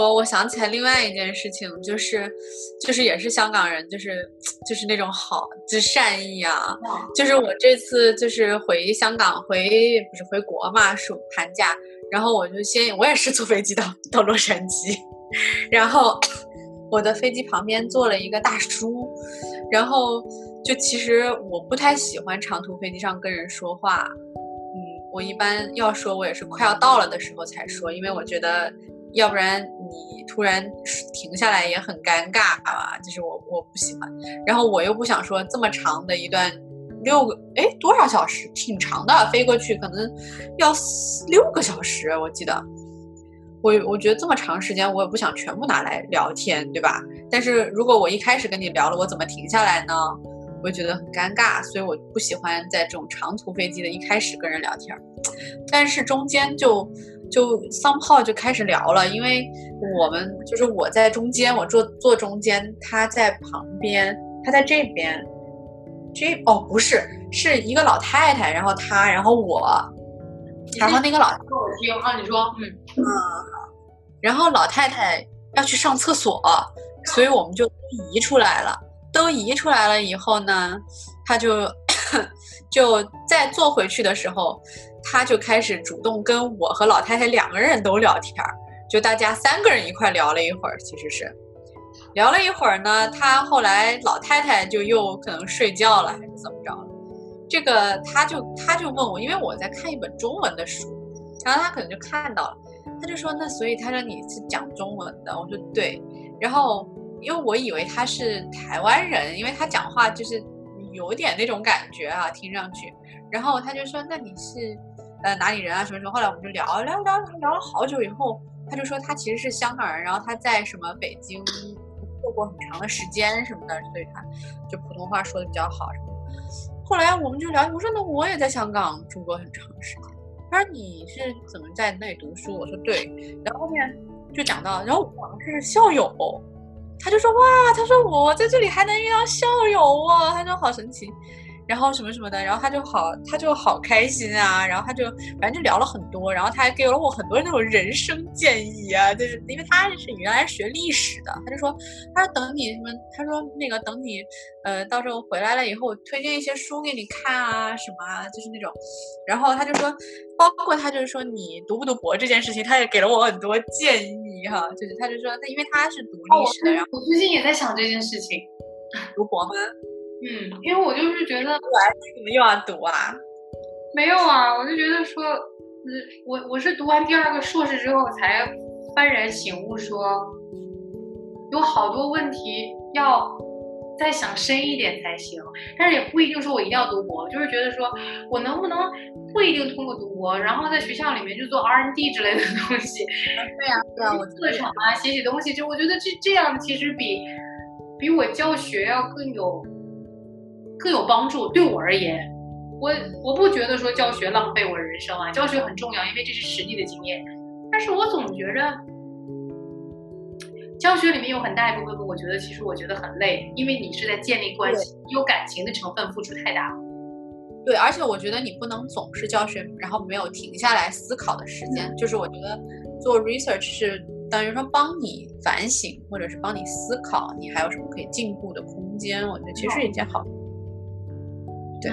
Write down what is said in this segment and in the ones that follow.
我我想起来另外一件事情，就是就是也是香港人，就是就是那种好，就是善意啊。就是我这次就是回香港，回不是回国嘛，暑寒假，然后我就先我也是坐飞机到到洛杉矶，然后我的飞机旁边坐了一个大叔，然后就其实我不太喜欢长途飞机上跟人说话，嗯，我一般要说我也是快要到了的时候才说，因为我觉得。要不然你突然停下来也很尴尬啊，就是我我不喜欢，然后我又不想说这么长的一段六个哎多少小时，挺长的，飞过去可能要六个小时，我记得，我我觉得这么长时间我也不想全部拿来聊天，对吧？但是如果我一开始跟你聊了，我怎么停下来呢？我觉得很尴尬，所以我不喜欢在这种长途飞机的一开始跟人聊天，但是中间就。就桑炮就开始聊了，因为我们就是我在中间，我坐坐中间，他在旁边，他在这边，这哦不是，是一个老太太，然后他，然后我，然后那个老说我听啊，你说，嗯嗯好，然后老太太要去上厕所，所以我们就移出来了，都移出来了以后呢，他就 就再坐回去的时候。他就开始主动跟我和老太太两个人都聊天儿，就大家三个人一块聊了一会儿，其实是聊了一会儿呢。他后来老太太就又可能睡觉了还是怎么着，这个他就他就问我，因为我在看一本中文的书，然后他可能就看到了，他就说那所以他说你是讲中文的，我说对，然后因为我以为他是台湾人，因为他讲话就是有点那种感觉啊，听上去，然后他就说那你是。呃，哪里人啊？什么什么？后来我们就聊聊聊聊了好久以后，他就说他其实是香港人，然后他在什么北京做过很长的时间什么的，所以他就普通话说的比较好什么。后来我们就聊，我说那我也在香港住过很长时间。他说你是怎么在那里读书？我说对。然后后面就讲到，然后我们是校友，他就说哇，他说我在这里还能遇到校友啊，他说好神奇。然后什么什么的，然后他就好，他就好开心啊，然后他就反正就聊了很多，然后他还给了我很多那种人生建议啊，就是因为他是原来学历史的，他就说，他说等你什么，他说那个等你，呃，到时候回来了以后，推荐一些书给你看啊，什么啊，就是那种，然后他就说，包括他就是说你读不读博这件事情，他也给了我很多建议哈，就是他就说，那因为他是读历史的，然后我最近也在想这件事情，读博吗？嗯，因为我就是觉得，你们又要读啊？没有啊，我就觉得说，嗯，我我是读完第二个硕士之后才幡然醒悟，说有好多问题要再想深一点才行。但是也不一定说我一定要读博，就是觉得说我能不能不一定通过读博，然后在学校里面就做 R N D 之类的东西。对呀，对啊，我特长啊，写写东西，就我觉得这这样其实比比我教学要更有。更有帮助，对我而言，我我不觉得说教学浪费我人生啊，教学很重要，因为这是实际的经验。但是我总觉着教学里面有很大一部分，我觉得其实我觉得很累，因为你是在建立关系，有感情的成分付出太大了。对，而且我觉得你不能总是教学，然后没有停下来思考的时间。就是我觉得做 research 是等于说帮你反省，或者是帮你思考，你还有什么可以进步的空间。我觉得其实是一件好。对，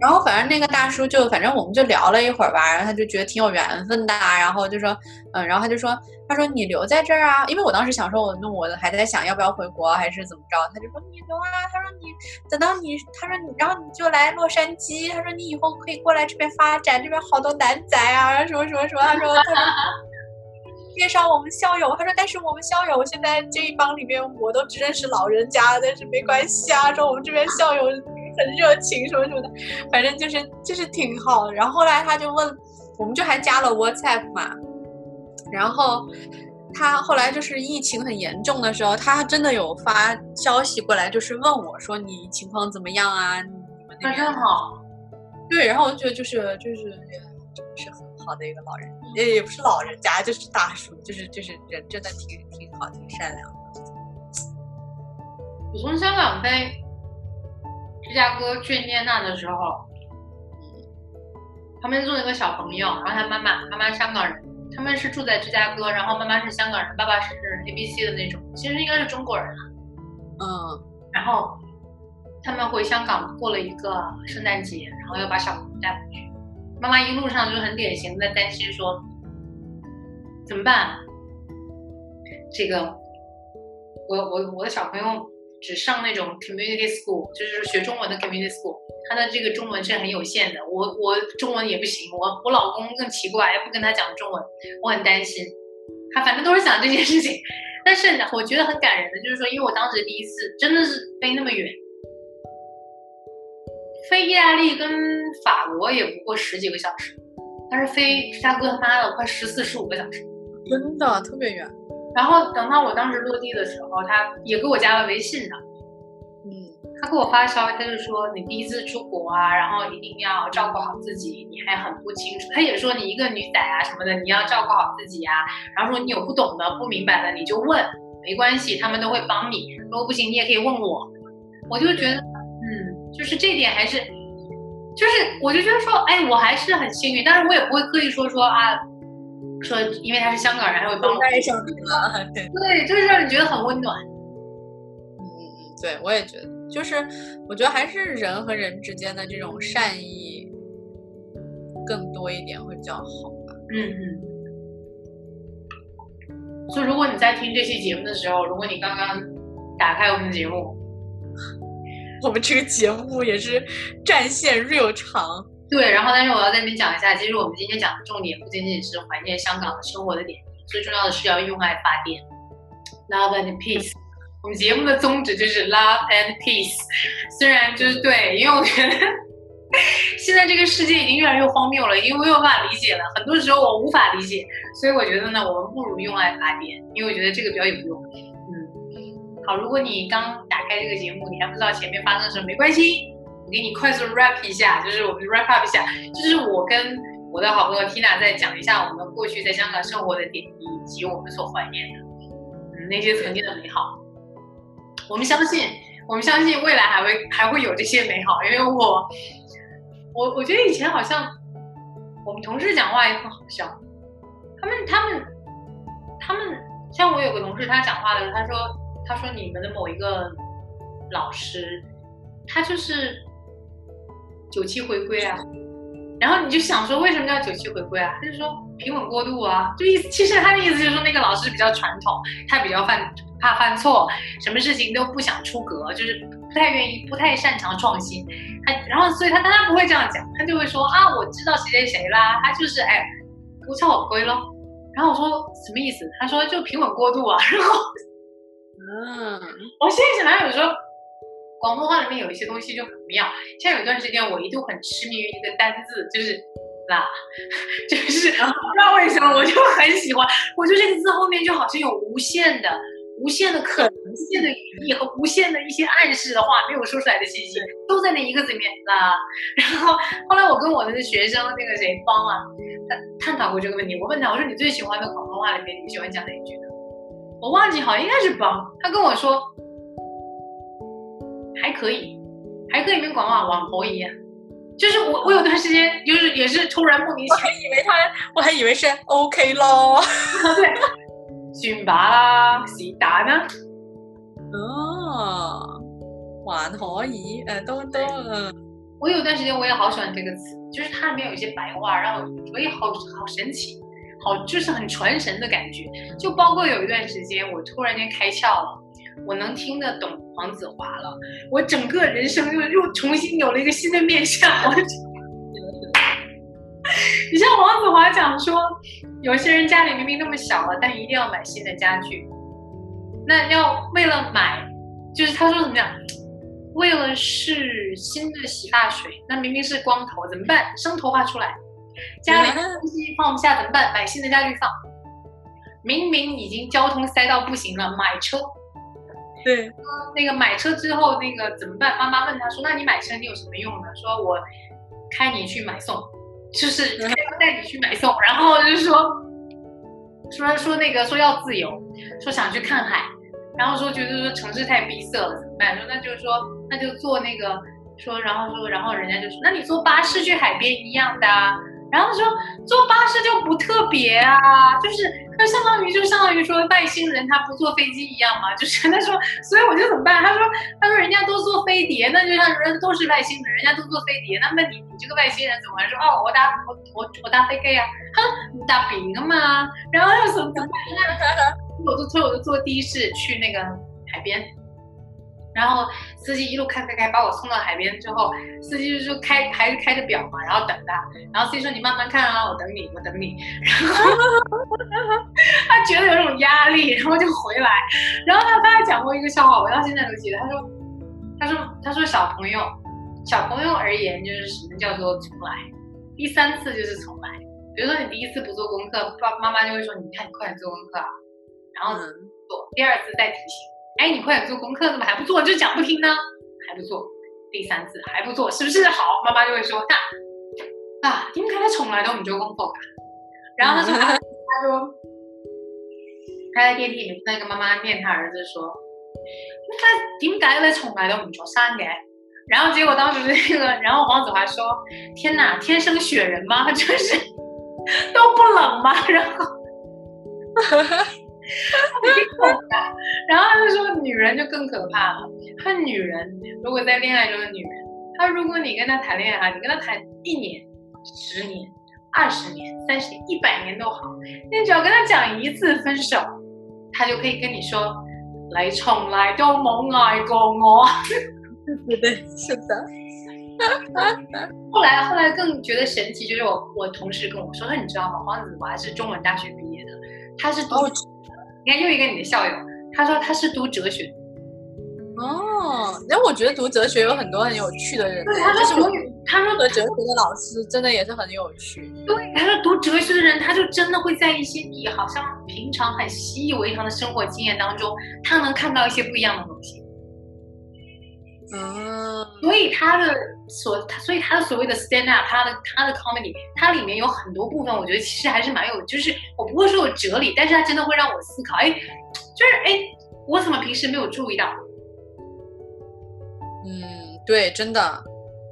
然后反正那个大叔就反正我们就聊了一会儿吧，然后他就觉得挺有缘分的，然后就说，嗯，然后他就说，他说你留在这儿啊，因为我当时想说，我那我还在想要不要回国还是怎么着，他就说你留啊，他说你等到你，他说你，然后你就来洛杉矶，他说你以后可以过来这边发展，这边好多男仔啊，然后什么什么什么，他说他说 介绍我们校友，他说但是我们校友现在这一帮里面我都只认识老人家，但是没关系啊，说我们这边校友。很热情什么什么的，反正就是就是挺好。然后后来他就问，我们就还加了 WhatsApp 嘛。然后他后来就是疫情很严重的时候，他真的有发消息过来，就是问我说你情况怎么样啊？你们那边好。对，然后我就觉得就是就是真的是很好的一个老人，也也不是老人家，就是大叔，就是就是人真的挺挺好，挺善良的。我从香港飞。芝加哥去念那的时候，旁边坐一个小朋友，然后他妈妈妈妈香港人，他们是住在芝加哥，然后妈妈是香港人，爸爸是 ABC 的那种，其实应该是中国人啊。嗯然后他们回香港过了一个圣诞节，然后要把小朋友带回去。妈妈一路上就很典型的担心说，怎么办？这个我我我的小朋友只上那种 community school，就是学中文的 community school，他的这个中文是很有限的。我我中文也不行，我我老公更奇怪，不跟他讲中文，我很担心。他反正都是想这件事情。但是我觉得很感人的，就是说，因为我当时第一次真的是飞那么远，飞意大利跟法国也不过十几个小时，但是飞芝加哥他妈的快十四十五个小时。真的特别远。然后等到我当时落地的时候，他也给我加了微信的，嗯他给我发消息，他就说你第一次出国啊，然后一定要照顾好自己，你还很不清楚。他也说你一个女仔啊什么的，你要照顾好自己啊。然后说你有不懂的、不明白的，你就问，没关系，他们都会帮你。如果不行，你也可以问我。我就觉得，嗯，就是这点还是，就是我就觉得说，哎，我还是很幸运，但是我也不会刻意说说啊，说因为他是香港人，还会帮我。带上你了，对，对，就是让你觉得很温暖。嗯嗯嗯，对我也觉得，就是我觉得还是人和人之间的这种善意更多一点会比较好吧。嗯嗯。所以，如果你在听这期节目的时候，如果你刚刚打开我们的节目，我们这个节目也是战线 real 长，对，然后但是我要在那边讲一下，其实我们今天讲的重点不仅仅是怀念香港的生活的点滴，最重要的是要用爱发电，love and peace。我们节目的宗旨就是 love and peace，虽然就是对，因为我觉得现在这个世界已经越来越荒谬了，因为我没有办法理解了，很多时候我无法理解，所以我觉得呢，我们不如用爱发电，因为我觉得这个比较有用。嗯，好，如果你刚打开这个节目，你还不知道前面发生什么，没关系，我给你快速 rap 一下，就是我们 wrap up 一下，就是我跟我的好朋友 Tina 在讲一下我们过去在香港生活的点滴，以及我们所怀念的，那些曾经的美好。我们相信，我们相信未来还会还会有这些美好，因为我，我我觉得以前好像我们同事讲话也很好笑，他们他们他们像我有个同事，他讲话的时候，他说他说你们的某一个老师，他就是九七回归啊，然后你就想说为什么叫九七回归啊？他就说平稳过渡啊，就意思其实他的意思就是说那个老师比较传统，他比较犯怕犯错，什么事情都不想出格，就是不太愿意，不太擅长创新。他然后所以他当然不会这样讲，他就会说啊我知道谁谁谁啦，他就是哎无超我归咯。然后我说什么意思？他说就平稳过渡啊。然后嗯，我现在想来有时候。广东话里面有一些东西就很妙，像有一段时间我一度很痴迷于一个单字，就是“啦”，就是不知道为什么我就很喜欢，我觉得这个字后面就好像有无限的、无限的可能、无限的语义和无限的一些暗示的话没有说出来的信息，都在那一个字里面啦。然后后来我跟我的学生那个谁方啊，他探讨过这个问题，我问他，我说你最喜欢的广东话里面你喜欢讲哪一句呢？我忘记，好像应该是帮，他跟我说。还可以，还可以跟广网网红一样，就是我我有段时间就是也是突然莫名其妙，我还以为他，我还以为是 OK 咯，对，算吧啦，是但呢，哦，还可以，呃，都都，嗯，我有段时间我也好喜欢这个词，就是它里面有一些白话，让我觉得好好神奇，好就是很传神的感觉，就包括有一段时间我突然间开窍了。我能听得懂黄子华了，我整个人生又又重新有了一个新的面向。你像黄子华讲说，有些人家里明明那么小了，但一定要买新的家具。那要为了买，就是他说怎么样？为了试新的洗发水，那明明是光头，怎么办？生头发出来。家里东西放不下怎么办？买新的家具放。明明已经交通塞到不行了，买车。对，那个买车之后那个怎么办？妈妈问他说：“那你买车你有什么用呢？”说：“我开你去买送，就是带你去买送。”然后就是说说说那个说要自由，说想去看海，然后说觉得说城市太逼塞了怎么办？说那就是说那就坐那个说，然后说然后人家就说：“那你坐巴士去海边一样的。”啊然后说坐巴士就不特别啊，就是那相当于就相当于说外星人他不坐飞机一样嘛，就是他说，所以我就怎么办？他说他说人家都坐飞碟，那就像人都是外星人，人家都坐飞碟，那么你你这个外星人怎么说？哦，我搭我我我搭飞机啊，他说你搭饼啊嘛，然后又怎么办？我就所以我就坐的士去那个海边。然后司机一路开开开，把我送到海边之后，司机就开还是开着表嘛，然后等他。然后司机说：“你慢慢看啊，我等你，我等你。”然后 他觉得有种压力，然后就回来。然后他他还讲过一个笑话，我到现在都记得。他说：“他说他说小朋友，小朋友而言就是什么叫做重来？第三次就是重来。比如说你第一次不做功课，爸爸妈妈就会说：你看你快点做功课啊。然后做，第二次再提醒。”哎，你快点做功课，怎么还不做？就讲不听呢，还不做。第三次还不做，是不是好？妈妈就会说：那啊，點解你從來都唔做功課？然后 他说，他说他在电梯里面那个妈妈念他儿子说：那點解你從來都唔做三嘅？然后结果当时那个，然后黄子华说：天哪，天生雪人吗？就是 都不冷吗？然后。然后他就说，女人就更可怕了。他女人如果在恋爱中的女人，他如果你跟他谈恋爱，你跟他谈一年、十年、二十年、三十年、一百年都好，你只要跟他讲一次分手，他就可以跟你说，你从来都冇爱过我。对对，是的。后来后来更觉得神奇，就是我我同事跟我说，你知道吗？黄子华是中文大学毕业的，他是读。你看又一个你的校友，他说他是读哲学。哦，那我觉得读哲学有很多很有趣的人。对，他说读，他说读哲学的老师真的也是很有趣。对，他说读哲学的人，他就真的会在一些你好像平常很习以为常的生活经验当中，他能看到一些不一样的东西。嗯，所以他的所，所以他的所谓的 stand up，他的他的 comedy，它里面有很多部分，我觉得其实还是蛮有，就是我不会说有哲理，但是他真的会让我思考，哎，就是哎，我怎么平时没有注意到？嗯，对，真的，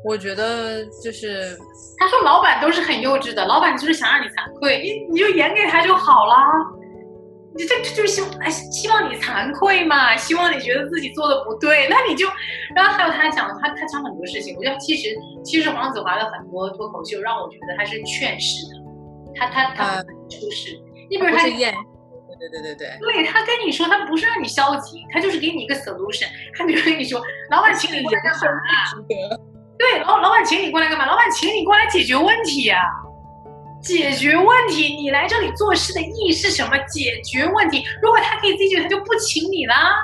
我觉得就是他说老板都是很幼稚的，老板就是想让你惭愧，你你就演给他就好了。这这就是希望哎，希望你惭愧嘛，希望你觉得自己做的不对，那你就，然后还有他讲他他讲很多事情，我觉得其实其实黄子华的很多脱口秀让我觉得他是劝世的，他他他出世，你比如他演，对对对对对，对他跟你说他不是让你消极，他就是给你一个 solution，他比如跟你说 老板请你过来干嘛？对，老老板请你过来干嘛？老板请你过来解决问题呀。解决问题，你来这里做事的意义是什么？解决问题。如果他可以自己解决，他就不请你啦。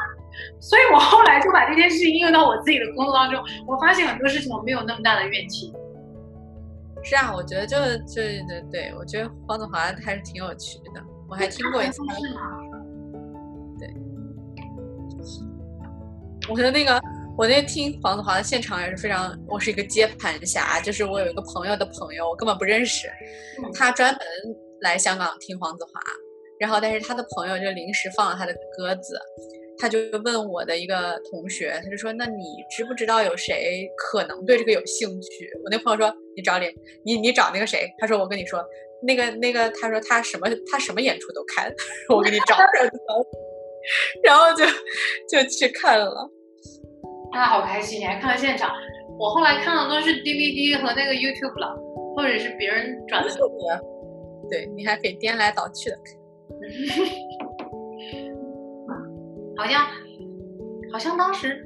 所以我后来就把这件事情应用到我自己的工作当中，我发现很多事情我没有那么大的怨气。是啊，我觉得就就对对，我觉得黄子华还是挺有趣的，我还听过一次。对，我觉得那个。我那听黄子华的现场也是非常，我是一个接盘侠，就是我有一个朋友的朋友，我根本不认识，他专门来香港听黄子华，然后但是他的朋友就临时放了他的鸽子，他就问我的一个同学，他就说，那你知不知道有谁可能对这个有兴趣？我那朋友说，你找你你你找那个谁？他说我跟你说，那个那个，他说他什么他什么演出都看，我给你找，然后就就去看了。他好开心，你还看了现场？我后来看的都是 DVD 和那个 YouTube 了，或者是别人转的。对你还可以颠来倒去的。好像好像当时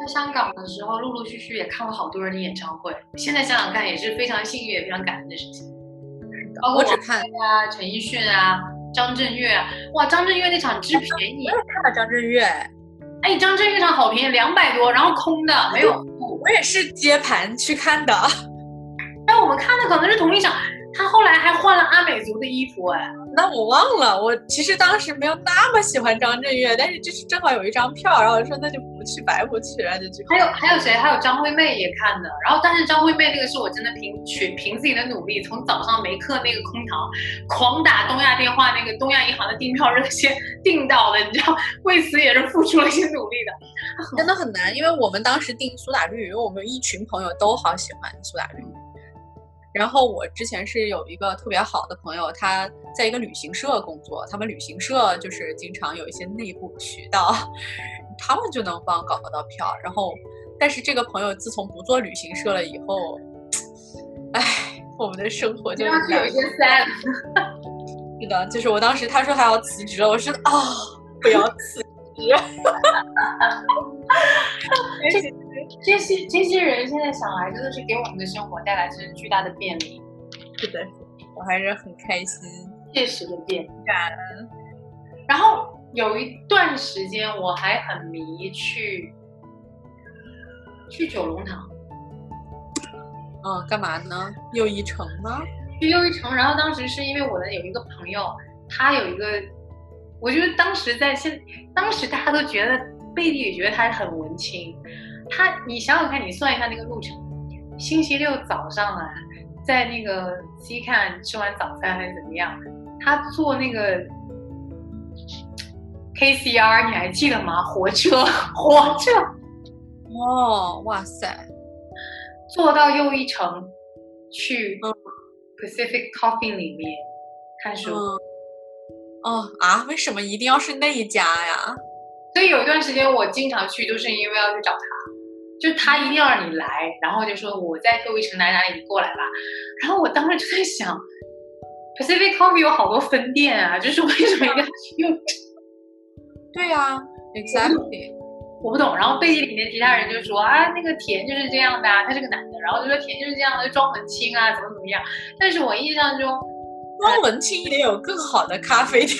在香港的时候，陆陆续续也看了好多人的演唱会。现在想想看，也是非常幸运、也非常感恩的事情。包括我只看啊，陈奕迅啊，张震岳。哇，张震岳那场之便宜，看了张震岳。哎，张震岳场好便宜，两百多，然后空的，没有。我也是接盘去看的，但我们看的可能是同一场。他后来还换了阿美族的衣服，哎，那我忘了。我其实当时没有那么喜欢张震岳，但是就是正好有一张票，然后我说那就不去白不去，然后就去。还有还有谁？还有张惠妹也看的。然后但是张惠妹那个是我真的凭去凭自己的努力，从早上没课那个空堂，狂打东亚电话那个东亚银行的订票热线订到的，你知道，为此也是付出了一些努力的。真的很难，因为我们当时订苏打绿，因为我们一群朋友都好喜欢苏打绿。然后我之前是有一个特别好的朋友，他在一个旅行社工作，他们旅行社就是经常有一些内部渠道，他们就能帮搞到票。然后，但是这个朋友自从不做旅行社了以后，唉，我们的生活就有一些 sad。是的，就是我当时他说他要辞职了，我说啊，不要辞 职。这这些这些人现在想来，真的是给我们的生活带来是巨大的便利。是的，我还是很开心，切实的便利。感恩。然后有一段时间，我还很迷去去九龙塘。嗯，干嘛呢？又一城吗？去又一城。然后当时是因为我的有一个朋友，他有一个，我觉得当时在现，当时大家都觉得贝蒂也觉得他很文青。他，你想想看，你算一下那个路程，星期六早上啊，在那个 C 看吃完早餐还是怎么样，他坐那个 KCR，你还记得吗？火车，火车。哦，哇塞，坐到又一城去 Pacific Coffee 里面看书。哦啊，为什么一定要是那一家呀？所以有一段时间我经常去，就是因为要去找他。就他一定要让你来，然后就说我在各位城哪哪里，你过来吧。然后我当时就在想，Pacific Coffee 有好多分店啊，就是为什么一定要去又？对呀，Exactly，我不懂。然后背景里面其他人就说啊，那个田就是这样的啊，他是个男的，然后就说田就是这样的，装很轻啊，怎么怎么样。但是我印象中。装文青也有更好的咖啡店，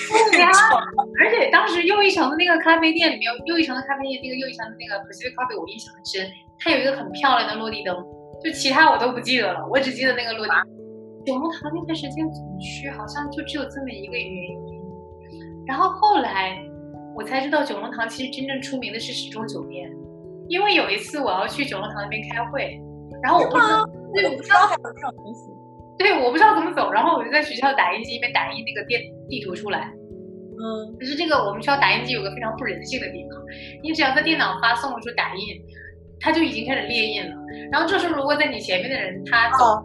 而且当时又一城的那个咖啡店里面，又一城的咖啡店，那个又一城的那个 Pacific Coffee，我印象很深。它有一个很漂亮的落地灯，就其他我都不记得了，我只记得那个落地。九龙塘那段时间总去，好像就只有这么一个原因。然后后来我才知道，九龙塘其实真正出名的是时钟酒店，因为有一次我要去九龙塘那边开会，然后我不知道，对，我不知道还有这种东西。对，我不知道怎么走，然后我就在学校打印机里面打印那个电地图出来。嗯，可是这个我们学校打印机有个非常不人性的地方，你只要在电脑发送出打印，它就已经开始列印了。然后这时候如果在你前面的人他走，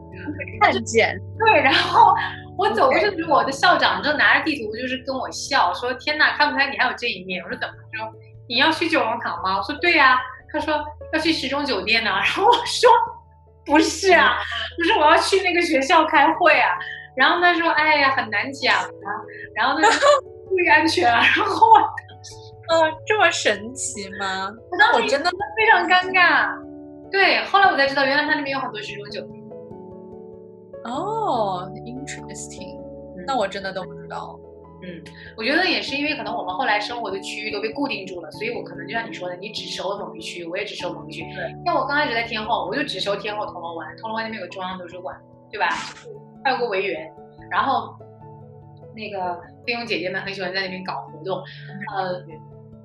看见，对，然后我走过去的时候，我的校长就拿着地图就是跟我笑说：“天呐，看不出来你还有这一面。”我说：“怎么？”他说：“你要去九龙塘吗？”我说：“对呀。”他说：“要去时钟酒店呢。”然后我说。不是啊，不是我要去那个学校开会啊，然后他说，哎呀，很难讲啊，然后他说，注意安全啊，然后我，呃，这么神奇吗？那我真的非常尴尬。对，后来我才知道，原来他那边有很多学生酒店。哦，interesting，那我真的都不知道。嗯，我觉得也是因为可能我们后来生活的区域都被固定住了，所以我可能就像你说的，你只熟某一区，我也只熟某一区。对，像我刚开始在天后，我就只熟天后铜锣湾，铜锣湾那边有中央图书馆，对吧？还有个维园，然后那个菲佣姐姐们很喜欢在那边搞活动，呃，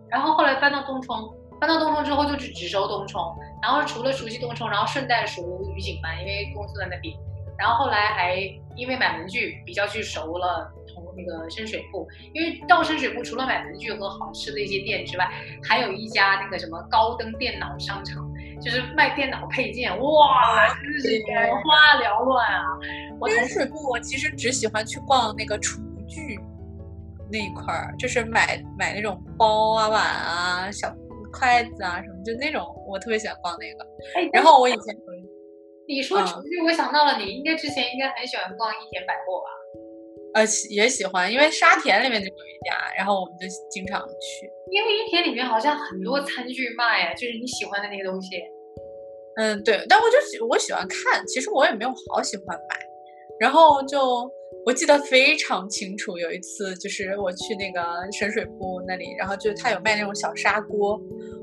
然后后来搬到东冲，搬到东冲之后就只只熟东冲，然后除了熟悉东冲，然后顺带熟愉景湾，因为公司在那边，然后后来还因为买文具比较去熟了。那个深水埗，因为到深水埗除了买文具和好吃的一些店之外，还有一家那个什么高登电脑商场，就是卖电脑配件，哇，真是眼花缭乱啊！我深水埗，我其实只喜欢去逛那个厨具那一块儿，就是买买那种包啊、碗啊、小筷子啊什么，就那种我特别喜欢逛那个。然后我以前你说厨具，我想到了，你应该之前应该很喜欢逛一田百货吧？呃，也喜欢，因为沙田里面就有一家，然后我们就经常去。因为一田里面好像很多餐具卖呀，就是你喜欢的那个东西。嗯，对，但我就喜我喜欢看，其实我也没有好喜欢买。然后就我记得非常清楚，有一次就是我去那个深水埗那里，然后就他有卖那种小砂锅，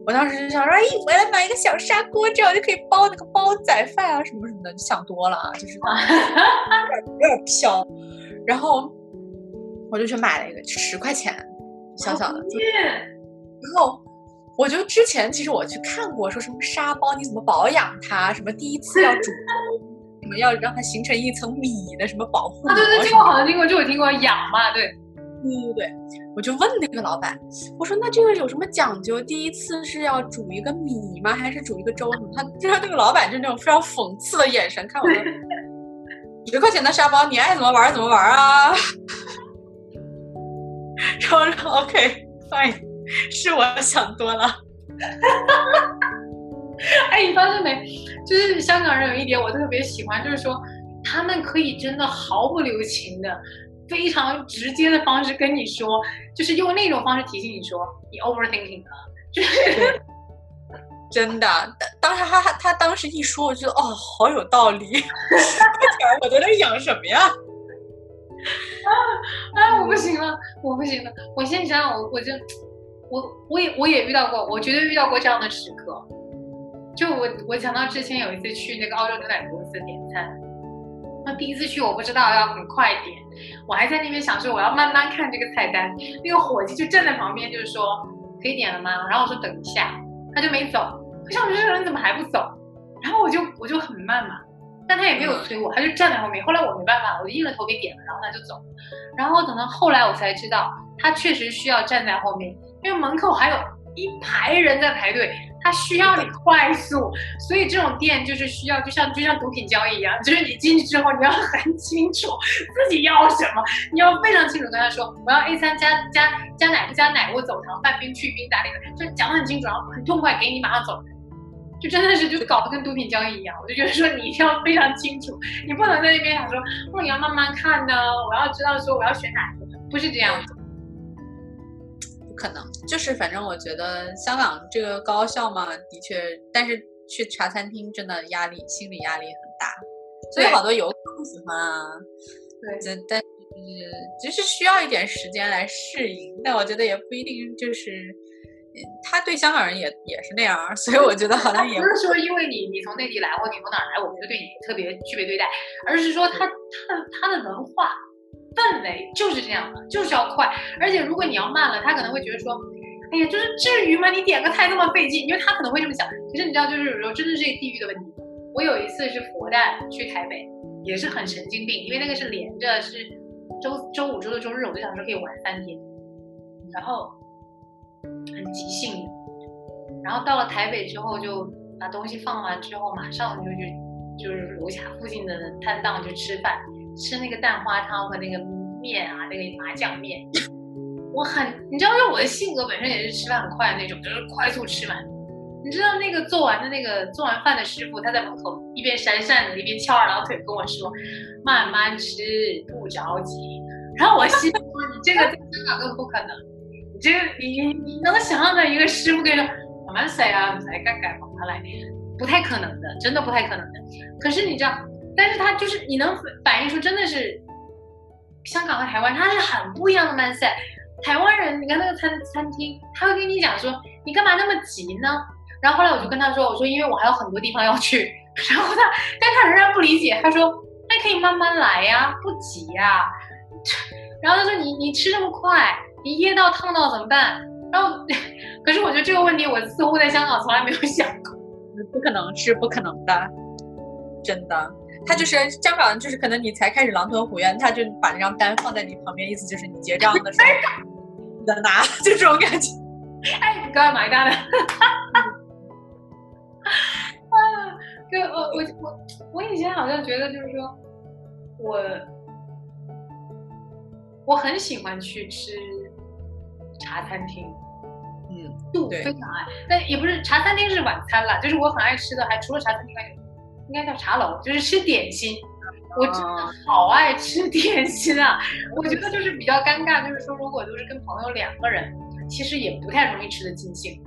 我当时就想说，哎，我要买一个小砂锅，这样就可以煲那个煲仔饭啊什么什么的，就想多了啊，就是 有点飘。然后我就去买了一个十块钱小小的，然后我就之前其实我去看过，说什么沙包你怎么保养它，什么第一次要煮，什么要让它形成一层米的什么保护啊，对对，这个我好像听过，这我听过养嘛，对，对对对，我就问那个老板，我说那这个有什么讲究？第一次是要煮一个米吗？还是煮一个粥什么？他就是那个老板就那种非常讽刺的眼神看我。十块钱的沙包，你爱怎么玩怎么玩啊。然后说 OK fine，是我想多了。哎，你发现没？就是香港人有一点我特别喜欢，就是说他们可以真的毫不留情的、非常直接的方式跟你说，就是用那种方式提醒你说你 overthinking 了，就是真的。当时他他他当时一说，我觉得哦，好有道理。我都在想什么呀？啊 啊！我不行了，我不行了。我现在想想，我我就我我也我也遇到过，我绝对遇到过这样的时刻。就我我想到之前有一次去那个澳洲牛奶公司点餐，那第一次去我不知道要很快点，我还在那边想说我要慢慢看这个菜单，那个伙计就站在旁边就是说可以点了吗？然后我说等一下，他就没走。我想这个人怎么还不走？然后我就我就很慢嘛。但他也没有催我，他就站在后面。后来我没办法，我就硬着头皮点了，然后他就走。然后等到后来我才知道，他确实需要站在后面，因为门口还有一排人在排队，他需要你快速。所以这种店就是需要，就像就像毒品交易一样，就是你进去之后你要很清楚自己要什么，你要非常清楚跟他说，我要 A 三加加加奶不加奶，我走糖半冰去冰咋地的，就讲得很清楚，然后很痛快给你马上走。就真的是就搞得跟毒品交易一样，我就觉得说你一定要非常清楚，你不能在那边想说，哦你要慢慢看呢，我要知道说我要选哪个，不是这样子，不可能，就是反正我觉得香港这个高校嘛，的确，但是去茶餐厅真的压力，心理压力很大，所以好多游客不喜欢啊，对，但但是就是需要一点时间来适应，但我觉得也不一定就是。他对香港人也也是那样，所以我觉得好像也不是说因为你你从内地来或你从哪儿来，我们就对你特别区别对待，而是说他他的他的文化氛围就是这样的，就是要快，而且如果你要慢了，他可能会觉得说，哎呀，就是至于吗？你点个菜那么费劲，因为他可能会这么想。可是你知道，就是有时候真的是地域的问题。我有一次是佛诞去台北，也是很神经病，因为那个是连着是周周五、周六、周日，我就想说可以玩三天，然后。很即兴，然后到了台北之后，就把东西放完之后，马上就去就是楼下附近的摊档就吃饭，吃那个蛋花汤和那个面啊，那个麻酱面。我很，你知道，就我的性格本身也是吃饭很快的那种，就是快速吃完。你知道那个做完的那个做完饭的师傅，他在门口一边扇扇子一边翘二郎腿跟我说：“慢慢吃，不着急。”然后我心说：“你这个在香港根本不可能。”这个你你能想象的一个师傅跟你说慢慢塞啊，来干干嘛来，不太可能的，真的不太可能的。可是你知道，但是他就是你能反映出真的是香港和台湾，它是很不一样的慢塞。台湾人，你看那个餐餐厅，他会跟你讲说你干嘛那么急呢？然后后来我就跟他说，我说因为我还有很多地方要去。然后他，但他仍然不理解，他说那可以慢慢来呀，不急呀。然后他说你你吃这么快。你噎到烫到怎么办？然后，可是我觉得这个问题我似乎在香港从来没有想过，不可能是不可能的，真的。他就是香港，就是可能你才开始狼吞虎咽，他就把那张单放在你旁边，意思就是你结账的时候 你再拿，就这种感觉。哎，你刚才买单了。啊，对，我我我我以前好像觉得就是说，我我很喜欢去吃。茶餐厅，嗯，度非常爱，但也不是茶餐厅是晚餐了，就是我很爱吃的，还除了茶餐厅，应该叫茶楼，就是吃点心。我真的好爱吃点心啊！我觉得就是比较尴尬，就是说如果就是跟朋友两个人，其实也不太容易吃得尽兴。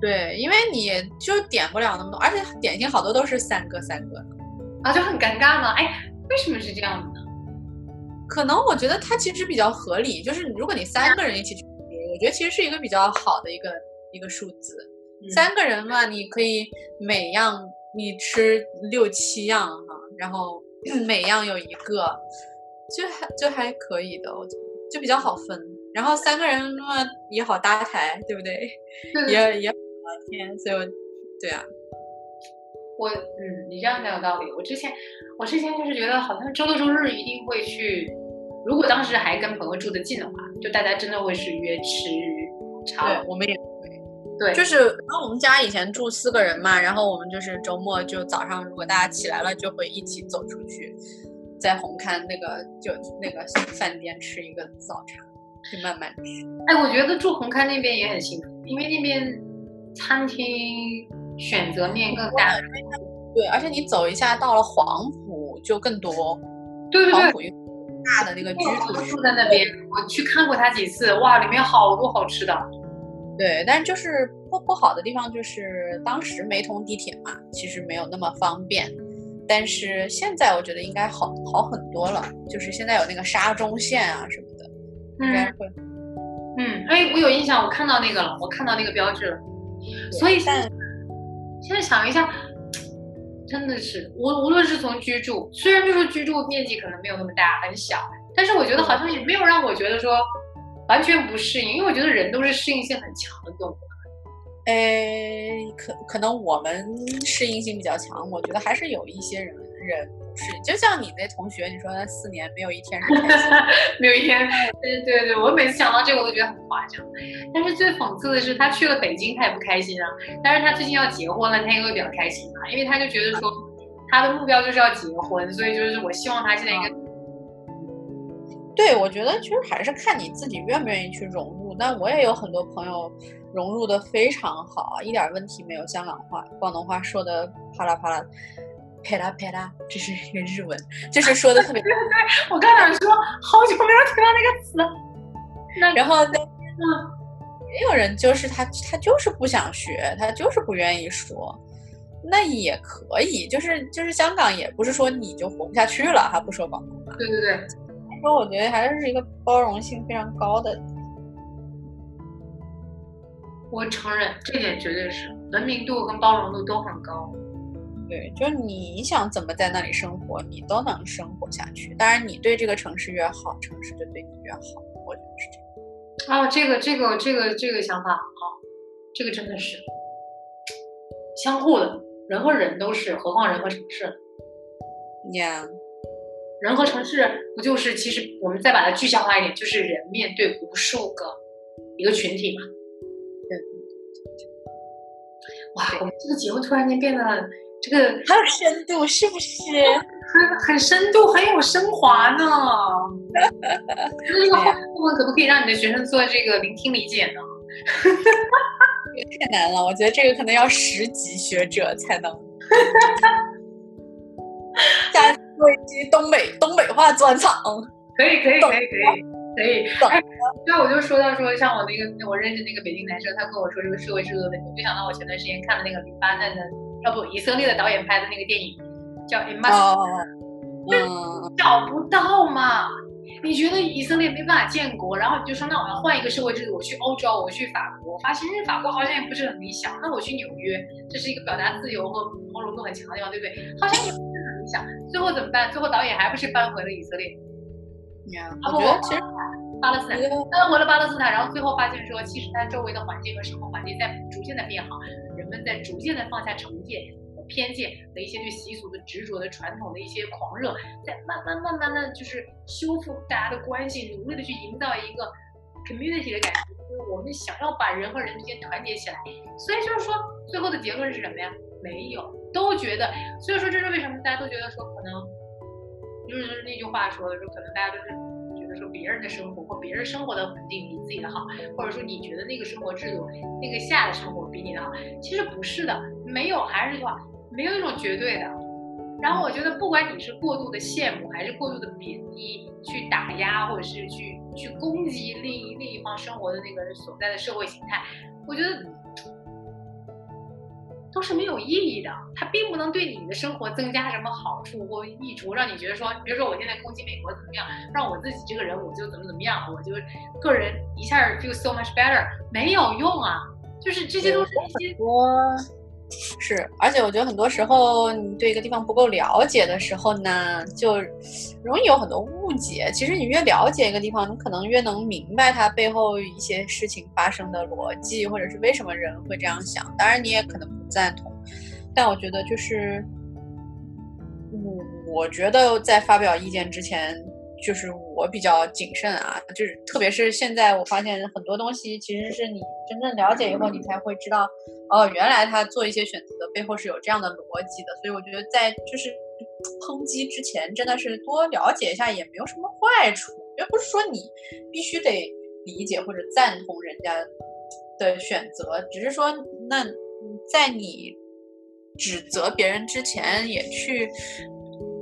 对，因为你就点不了那么多，而且点心好多都是三个三个，啊，就很尴尬嘛。哎，为什么是这样子呢？可能我觉得它其实比较合理，就是如果你三个人一起去。我觉得其实是一个比较好的一个一个数字，三个人嘛，你可以每样你吃六七样哈，然后 每样有一个，就还就还可以的，我觉得就比较好分。然后三个人嘛也好搭台，对不对？也也好聊天，所以我对啊，我嗯，你这样讲有道理。我之前我之前就是觉得好像周六周日一定会去。如果当时还跟朋友住得近的话，就大家真的会是约吃茶。对，我们也会。对，就是然后我们家以前住四个人嘛，然后我们就是周末就早上，如果大家起来了，就会一起走出去。在红磡那个就那个饭店吃一个早茶，就慢慢吃。哎，我觉得住红磡那边也很幸福，因为那边餐厅选择面更大。对，而且你走一下到了黄埔就更多。对对对。黄埔大的那个居住区在那边，我去看过他几次，哇，里面好多好吃的。对，但就是不不好的地方就是当时没通地铁嘛，其实没有那么方便。但是现在我觉得应该好好很多了，就是现在有那个沙中线啊什么的，应该会。嗯，哎，我有印象，我看到那个了，我看到那个标志了。所以现在现在想一下，真的是无无论是从居住，虽然就是居住面积可能没有那么大，很小，但是我觉得好像也没有让我觉得说完全不适应，因为我觉得人都是适应性很强的动物。诶，可可能我们适应性比较强，我觉得还是有一些人人不适应。就像你那同学，你说他四年没有一天是开心，没有一天，对对对，我每次想到这个我都觉得很夸张。但是最讽刺的是，他去了北京，他也不开心啊。但是他最近要结婚了，他也会比较开心嘛，因为他就觉得说他的目标就是要结婚，所以就是我希望他现在应该。对，我觉得其实还是看你自己愿不愿意去融入。但我也有很多朋友。融入的非常好，一点问题没有。香港话、广东话说的啪啦啪啦，啪啦啪啦，这是一个日文，就是说的特别。对对对，我刚想说，好久没有听到那个词。那然后，嗯，也有人就是他，他就是不想学，他就是不愿意说，那也可以，就是就是香港也不是说你就活不下去了，还不说广东话。对对对，说我觉得还是一个包容性非常高的。我承认这点绝对是文明度跟包容度都很高，对，就你想怎么在那里生活，你都能生活下去。当然，你对这个城市越好，城市就对你越好。我觉得是这样。啊，这个这个这个这个想法好，这个真的是相互的，人和人都是，何况人和城市。Yeah，，人和城市不就是？其实我们再把它具象化一点，就是人面对无数个一个群体嘛。对哇，我们这个节目突然间变得这个很有深度，是不是？很很深度，很有升华呢。那这个后部分可不可以让你的学生做这个聆听理解呢？太难了，我觉得这个可能要十级学者才能。下次做一期东北东北话专场。可以，可以，可以，可以。可以，哎，对，我就说到说，像我那个我认识那个北京男生，他跟我说这个社会制度的问题，我就想到我前段时间看了那个黎巴嫩的，要不以色列的导演拍的那个电影，叫《Emas》，嗯，找不到嘛？你觉得以色列没办法建国，然后你就说那我要换一个社会制度，我去欧洲，我去法国，发现法国好像也不是很理想，那我去纽约，这是一个表达自由和包容度很强的地方，对不对？好像也不是很理想，最后怎么办？最后导演还不是搬回了以色列？我觉得其实巴勒斯坦，搬回了巴勒斯坦，然后最后发现说，其实他周围的环境和生活环境在逐渐的变好，人们在逐渐的放下成见偏见和一些对习俗的执着的传统的一些狂热，在慢慢慢慢的就是修复大家的关系，努力的去营造一个 community 的感觉，就是我们想要把人和人之间团结起来。所以就是说，最后的结论是什么呀？没有，都觉得，所以说这是为什么大家都觉得说可能。就是那句话说的，说可能大家都是说别人的生活或别人生活的稳定比自己的好，或者说你觉得那个生活制度那个下的生活比你的好，其实不是的，没有，还是那句话，没有一种绝对的。然后我觉得，不管你是过度的羡慕，还是过度的贬低，去打压，或者是去去攻击另一另一方生活的那个所在的社会形态，我觉得。都是没有意义的，它并不能对你的生活增加什么好处或益处，让你觉得说，比如说我现在攻击美国怎么样，让我自己这个人我就怎么怎么样，我就个人一下 feel so much better，没有用啊，就是这些都是一些。是，而且我觉得很多时候你对一个地方不够了解的时候呢，就容易有很多误解。其实你越了解一个地方，你可能越能明白它背后一些事情发生的逻辑，或者是为什么人会这样想。当然，你也可能不赞同，但我觉得就是，我我觉得在发表意见之前，就是我比较谨慎啊，就是特别是现在，我发现很多东西其实是你真正了解以后，你才会知道。哦，原来他做一些选择的背后是有这样的逻辑的，所以我觉得在就是抨击之前，真的是多了解一下也没有什么坏处。也不是说你必须得理解或者赞同人家的选择，只是说那在你指责别人之前，也去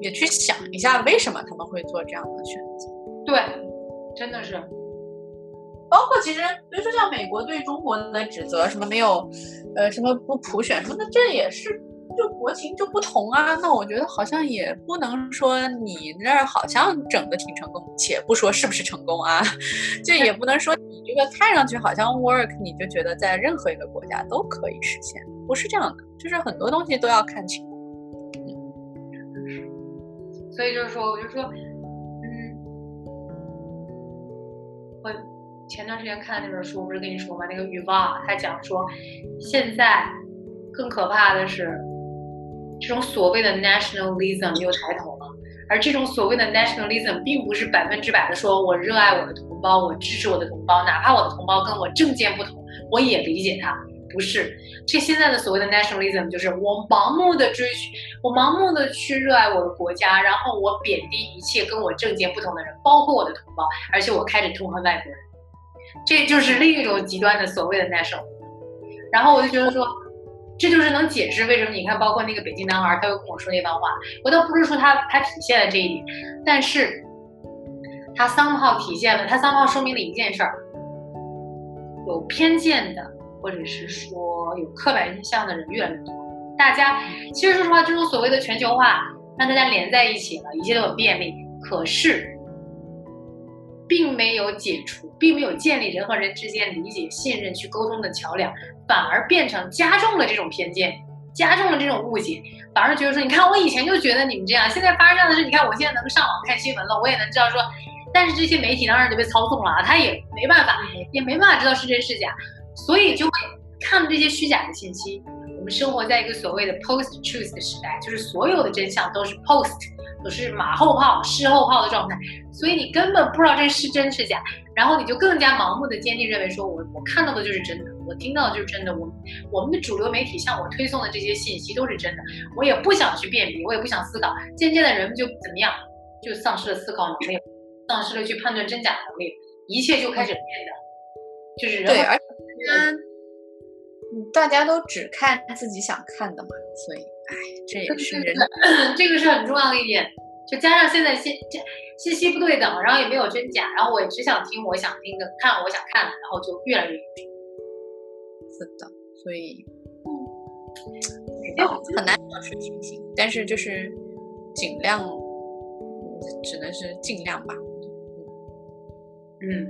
也去想一下为什么他们会做这样的选择。对，真的是。包括其实，比如说像美国对中国的指责，什么没有，呃，什么不普选，什么那这也是就国情就不同啊。那我觉得好像也不能说你那儿好像整的挺成功，且不说是不是成功啊，就也不能说你这个看上去好像 work，你就觉得在任何一个国家都可以实现，不是这样的，就是很多东西都要看情况。所以就是说，我就说，嗯，我。前段时间看的那本书，不是跟你说吗？那个语报，他讲说，现在更可怕的是，这种所谓的 nationalism 又抬头了。而这种所谓的 nationalism 并不是百分之百的说我热爱我的同胞，我支持我的同胞，哪怕我的同胞跟我政见不同，我也理解他。不是，这现在的所谓的 nationalism 就是我盲目的追寻，我盲目的去热爱我的国家，然后我贬低一切跟我政见不同的人，包括我的同胞，而且我开始痛恨外国人。这就是另一种极端的所谓的 national，然后我就觉得说，这就是能解释为什么你看，包括那个北京男孩，他又跟我说那番话，我倒不是说他他体现了这一点，但是他 somehow 体现了，他 somehow 说明了一件事儿，有偏见的或者是说有刻板印象的人越来越多，大家其实说实话，这种所谓的全球化让大家连在一起了，一切都很便利，可是。并没有解除，并没有建立人和人之间理解、信任、去沟通的桥梁，反而变成加重了这种偏见，加重了这种误解，反而觉得说，你看我以前就觉得你们这样，现在发生这样的事，你看我现在能上网看新闻了，我也能知道说，但是这些媒体当然就被操纵了，他也没办法，也没办法知道是真是假，所以就会看这些虚假的信息。我们生活在一个所谓的 post truth 的时代，就是所有的真相都是 post。都是马后炮、事后炮的状态，所以你根本不知道这是真是假，然后你就更加盲目的坚定认为说，我我看到的就是真的，我听到的就是真的，我我们的主流媒体向我推送的这些信息都是真的，我也不想去辨别，我也不想思考，渐渐的人们就怎么样，就丧失了思考能力，丧失了去判断真假能力，一切就开始变得就是人对，而大家都只看自己想看的嘛，所以。哎，这也是人，这个是很重要的一点。就加上现在信信息不对等，然后也没有真假，然后我也只想听我想听的，看我想看的，然后就越来越是的，所以嗯，很难保持平行，但是就是尽量，只能是尽量吧。嗯，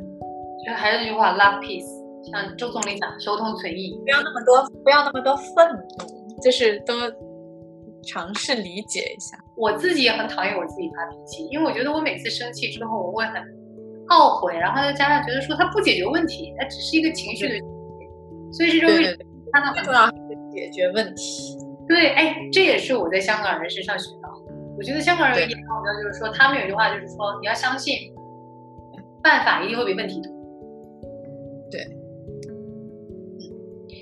就还是那句话，love peace，像周总理讲，求同存异，不要那么多，不要那么多愤怒，就是多。尝试理解一下，我自己也很讨厌我自己发脾气，因为我觉得我每次生气之后，我会很懊悔，然后再加上觉得说它不解决问题，它只是一个情绪的，所以这就会看到很重要是解决问题。对，哎，这也是我在香港人身上学到。我觉得香港人有一点好妙，就是说他们有一句话，就是说你要相信办法一定会比问题多。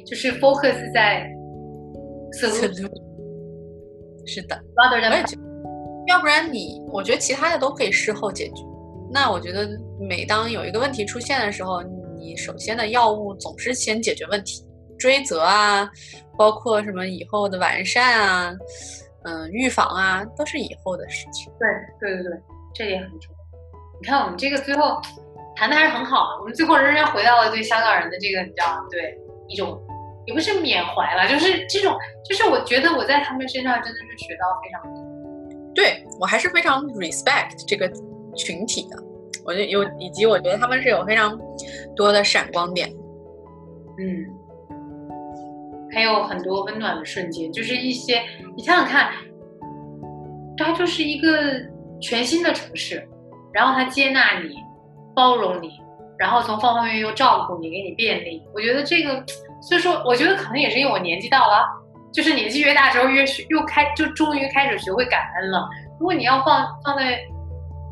就是 focus 在 solution。是的，我也觉得，要不然你，我觉得其他的都可以事后解决。那我觉得，每当有一个问题出现的时候，你首先的药物总是先解决问题，追责啊，包括什么以后的完善啊，嗯，预防啊，都是以后的事情。对，对对对，这也很重要。你看我们这个最后谈的还是很好的，我们最后仍然回到了对香港人的这个，你知道，对一种。也不是缅怀了，就是这种，就是我觉得我在他们身上真的是学到非常多。对我还是非常 respect 这个群体的，我就有以及我觉得他们是有非常多的闪光点。嗯，还有很多温暖的瞬间，就是一些你想想看，它就是一个全新的城市，然后它接纳你，包容你，然后从方方面面又照顾你，给你便利。我觉得这个。所以说，我觉得可能也是因为我年纪到了，就是年纪越大之后越学又开，就终于开始学会感恩了。如果你要放放在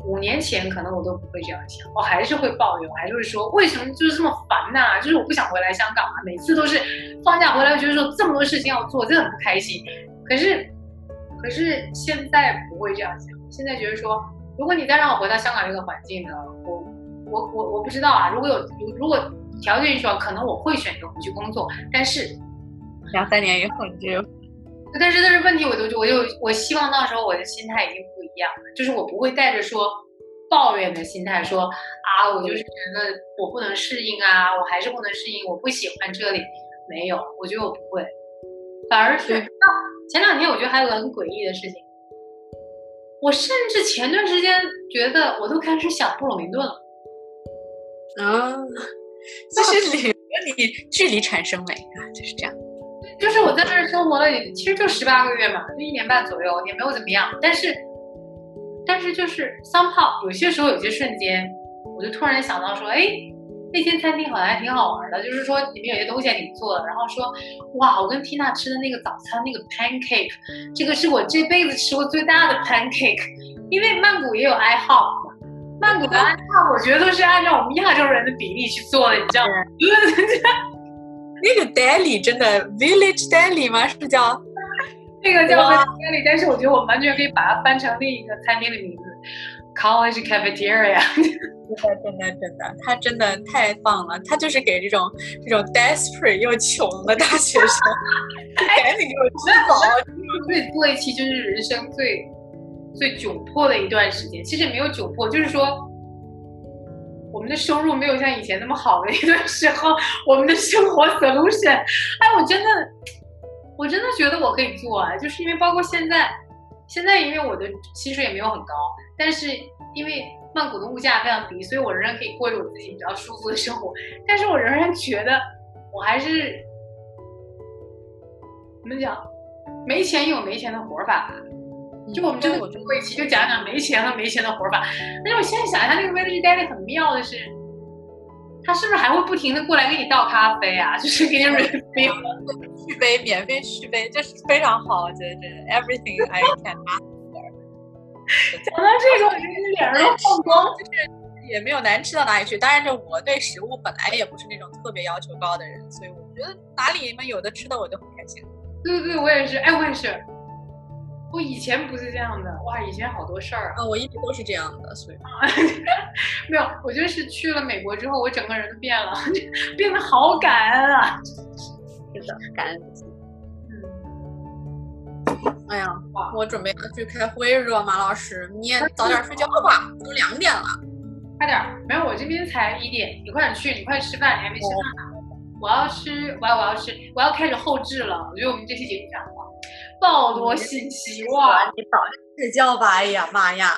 五年前，可能我都不会这样想，我还是会抱怨，我还是会说为什么就是这么烦呐？就是我不想回来香港啊，每次都是放假回来觉得说这么多事情要做，真的很不开心。可是，可是现在不会这样想，现在觉得说，如果你再让我回到香港这个环境呢，我我我我不知道啊，如果有如果条件允许，可能我会选择回去工作，但是两三年以后你就，但是但是问题，我就我就我希望到时候我的心态已经不一样了，就是我不会带着说抱怨的心态说啊，我就是觉得我不能适应啊，我还是不能适应，我不喜欢这里，没有，我觉得我不会，反而是前两天我觉得还有个很诡异的事情，我甚至前段时间觉得我都开始想布鲁明顿了。啊，就是离和你距离产生美啊，就是这样。就是我在那儿生活了，其实就十八个月嘛，就一年半左右，也没有怎么样。但是，但是就是 somehow 有些时候有些瞬间，我就突然想到说，哎。那间餐厅好像还挺好玩的，就是说里面有些东西还挺做的。然后说，哇，我跟缇娜吃的那个早餐那个 pancake，这个是我这辈子吃过最大的 pancake。因为曼谷也有 IHOP 嘛，曼谷的 IHOP 我觉得都是按照我们亚洲人的比例去做的，你知道吗？那个 deli 真的 village deli 吗？是叫 那个叫 deli，但是我觉得我们完全可以把它翻成另一个餐厅的名字，college cafeteria。真的真的真的，他真的太棒了！他就是给这种这种 desperate 又穷的大学生，赶紧给我吃饱。对，做一期就是人生最最窘迫的一段时间。其实也没有窘迫，就是说我们的收入没有像以前那么好的一段时候，我们的生活 solution。哎，我真的，我真的觉得我可以做啊！就是因为包括现在，现在因为我的薪水也没有很高，但是因为。曼谷的物价非常低，所以我仍然可以过着我自己比较舒服的生活。但是我仍然觉得，我还是怎么讲，没钱有没钱的活法。就我们真的做过一期，就讲讲没钱和没钱的活法。但是我现在想一下，那个 village daddy 很妙的是，他是不是还会不停的过来给你倒咖啡啊？就是给你 refill 续杯，免费续杯，这是非常好，我觉得这 everything I can。讲到这个，我觉得你脸上都放光，就是也没有难吃到哪里去。当然，就我对食物本来也不是那种特别要求高的人，所以我觉得哪里面有的吃的我就很开心。对对对，我也是。哎，我也是。我以前不是这样的，哇，以前好多事儿啊。我一直都是这样的，所以 没有。我觉得是去了美国之后，我整个人都变了，变得好感恩啊。是的，感恩。嗯哎呀，我准备要去开会，热马老师，你也早点睡觉吧，都两点了。快点，没有，我这边才一点，你快点去，你快吃饭，你还没吃饭呢。我要吃，我要我要吃，我要开始后置了。我觉得我们这期节目讲的爆多信息哇！你早点睡觉吧，哎呀妈呀！